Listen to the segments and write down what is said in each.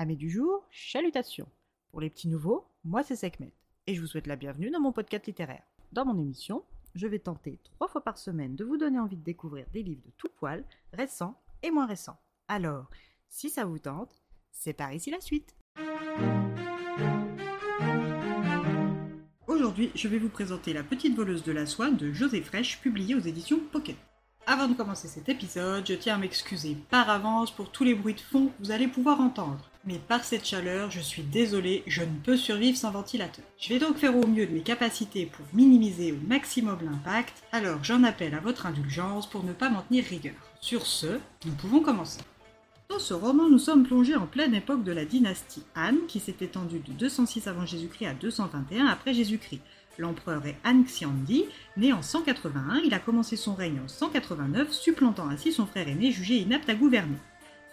Amis du jour, chalutations. Pour les petits nouveaux, moi c'est Sekhmet et je vous souhaite la bienvenue dans mon podcast littéraire. Dans mon émission, je vais tenter trois fois par semaine de vous donner envie de découvrir des livres de tout poil, récents et moins récents. Alors, si ça vous tente, c'est par ici la suite. Aujourd'hui, je vais vous présenter La petite voleuse de la soie de José Fraîche, publiée aux éditions Pocket. Avant de commencer cet épisode, je tiens à m'excuser par avance pour tous les bruits de fond que vous allez pouvoir entendre. Mais par cette chaleur, je suis désolée, je ne peux survivre sans ventilateur. Je vais donc faire au mieux de mes capacités pour minimiser au maximum l'impact, alors j'en appelle à votre indulgence pour ne pas m'en tenir rigueur. Sur ce, nous pouvons commencer. Dans ce roman, nous sommes plongés en pleine époque de la dynastie Han, qui s'est étendue de 206 avant Jésus-Christ à 221 après Jésus-Christ. L'empereur est Han Xiandi, né en 181, il a commencé son règne en 189, supplantant ainsi son frère aîné jugé inapte à gouverner.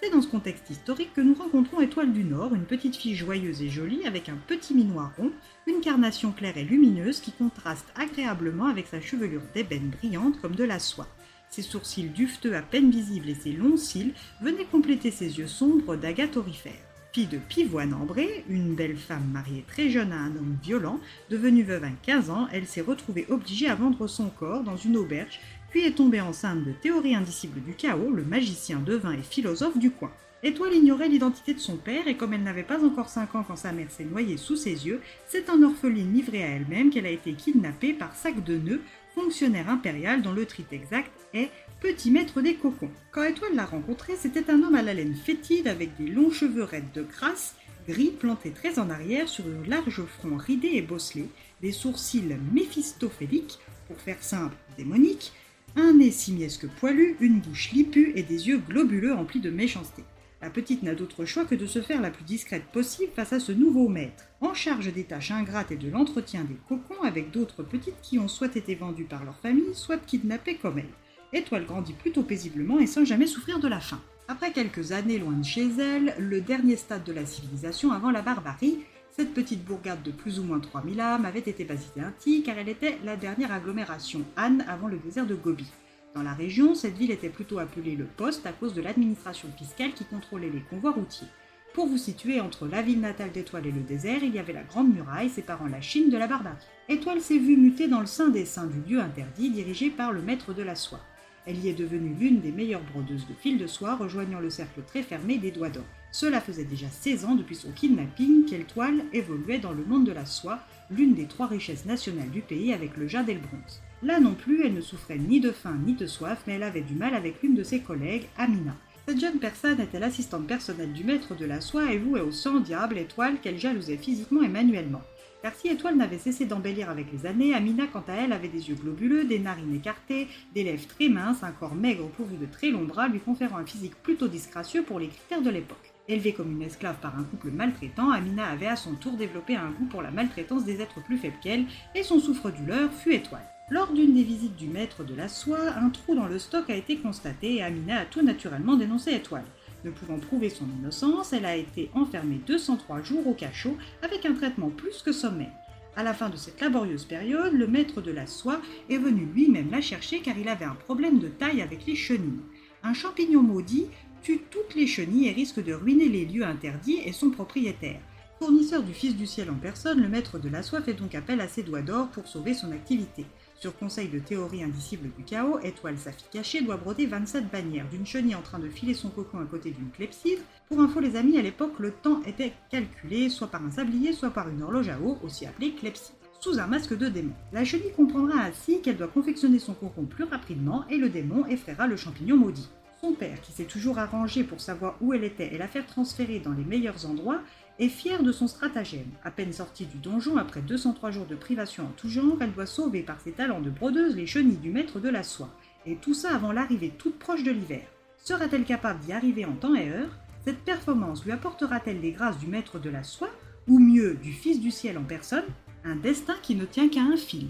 C'est dans ce contexte historique que nous rencontrons Étoile du Nord, une petite fille joyeuse et jolie avec un petit minois rond, une carnation claire et lumineuse qui contraste agréablement avec sa chevelure d'ébène brillante comme de la soie. Ses sourcils dufteux à peine visibles et ses longs cils venaient compléter ses yeux sombres d'agate aurifère. Fille de Pivoine Ambré, une belle femme mariée très jeune à un homme violent, devenue veuve à 15 ans, elle s'est retrouvée obligée à vendre son corps dans une auberge, puis est tombée enceinte de Théorie indicible du chaos, le magicien devin et philosophe du coin. Étoile ignorait l'identité de son père et comme elle n'avait pas encore 5 ans quand sa mère s'est noyée sous ses yeux, c'est en orpheline livrée à elle-même qu'elle a été kidnappée par Sac de Nœud, fonctionnaire impérial dont le trait exact est petit maître des cocons. Quand Étoile l'a rencontré, c'était un homme à la laine fétide avec des longs cheveux raides de crasse, gris plantés très en arrière sur un large front ridé et bosselé, des sourcils méphistophéliques, pour faire simple, démoniques, un nez simiesque poilu, une bouche lipue et des yeux globuleux emplis de méchanceté. La petite n'a d'autre choix que de se faire la plus discrète possible face à ce nouveau maître, en charge des tâches ingrates et de l'entretien des cocons avec d'autres petites qui ont soit été vendues par leur famille, soit kidnappées comme elle. Étoile grandit plutôt paisiblement et sans jamais souffrir de la faim. Après quelques années loin de chez elle, le dernier stade de la civilisation avant la barbarie, cette petite bourgade de plus ou moins 3000 âmes avait été baptisée ainsi car elle était la dernière agglomération Han avant le désert de Gobi. Dans la région, cette ville était plutôt appelée le poste à cause de l'administration fiscale qui contrôlait les convois routiers. Pour vous situer entre la ville natale d'Étoile et le désert, il y avait la Grande Muraille séparant la Chine de la barbarie. Étoile s'est vue muter dans le sein des saints du lieu interdit dirigé par le maître de la soie. Elle y est devenue l'une des meilleures brodeuses de fil de soie, rejoignant le cercle très fermé des doigts d'or. Cela faisait déjà 16 ans depuis son kidnapping qu'Étoile évoluait dans le monde de la soie, l'une des trois richesses nationales du pays avec le jade et le bronze. Là non plus, elle ne souffrait ni de faim ni de soif, mais elle avait du mal avec l'une de ses collègues, Amina. Cette jeune personne était l'assistante personnelle du maître de la soie et vouait au sang diable Étoile qu'elle jalousait physiquement et manuellement. Car si Étoile n'avait cessé d'embellir avec les années, Amina, quant à elle, avait des yeux globuleux, des narines écartées, des lèvres très minces, un corps maigre pourvu de très longs bras, lui conférant un physique plutôt disgracieux pour les critères de l'époque. Élevée comme une esclave par un couple maltraitant, Amina avait à son tour développé un goût pour la maltraitance des êtres plus faibles qu'elle, et son souffre-douleur fut Étoile. Lors d'une des visites du maître de la soie, un trou dans le stock a été constaté et Amina a tout naturellement dénoncé Étoile. Ne pouvant prouver son innocence, elle a été enfermée 203 jours au cachot avec un traitement plus que sommaire. À la fin de cette laborieuse période, le maître de la soie est venu lui-même la chercher car il avait un problème de taille avec les chenilles. Un champignon maudit tue toutes les chenilles et risque de ruiner les lieux interdits et son propriétaire. Fournisseur du Fils du ciel en personne, le maître de la soie fait donc appel à ses doigts d'or pour sauver son activité. Sur conseil de théorie indicible du chaos, Étoile, sa fille cachée, doit broder 27 bannières, d'une chenille en train de filer son cocon à côté d'une clepsydre. Pour info, les amis, à l'époque, le temps était calculé soit par un sablier, soit par une horloge à eau, aussi appelée clepsydre, sous un masque de démon. La chenille comprendra ainsi qu'elle doit confectionner son cocon plus rapidement et le démon effraiera le champignon maudit. Son père, qui s'est toujours arrangé pour savoir où elle était et la faire transférer dans les meilleurs endroits, est fière de son stratagème. À peine sortie du donjon, après 203 jours de privation en tout genre, elle doit sauver par ses talents de brodeuse les chenilles du maître de la soie. Et tout ça avant l'arrivée toute proche de l'hiver. Sera-t-elle capable d'y arriver en temps et heure? Cette performance lui apportera-t-elle les grâces du maître de la soie, ou mieux du Fils du ciel en personne, un destin qui ne tient qu'à un fil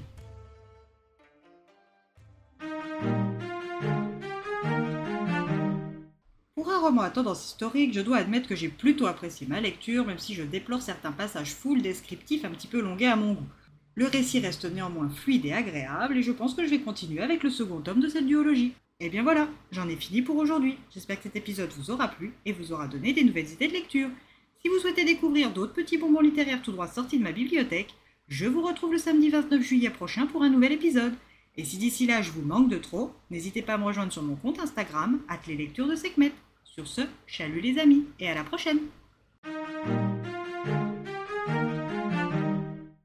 roman à tendance historique, je dois admettre que j'ai plutôt apprécié ma lecture, même si je déplore certains passages full descriptifs un petit peu longués à mon goût. Le récit reste néanmoins fluide et agréable, et je pense que je vais continuer avec le second tome de cette duologie. Et bien voilà, j'en ai fini pour aujourd'hui. J'espère que cet épisode vous aura plu et vous aura donné des nouvelles idées de lecture. Si vous souhaitez découvrir d'autres petits bonbons littéraires tout droit sortis de ma bibliothèque, je vous retrouve le samedi 29 juillet prochain pour un nouvel épisode. Et si d'ici là je vous manque de trop, n'hésitez pas à me rejoindre sur mon compte Instagram, les lectures de Sekhmet. Sur ce, chalut les amis, et à la prochaine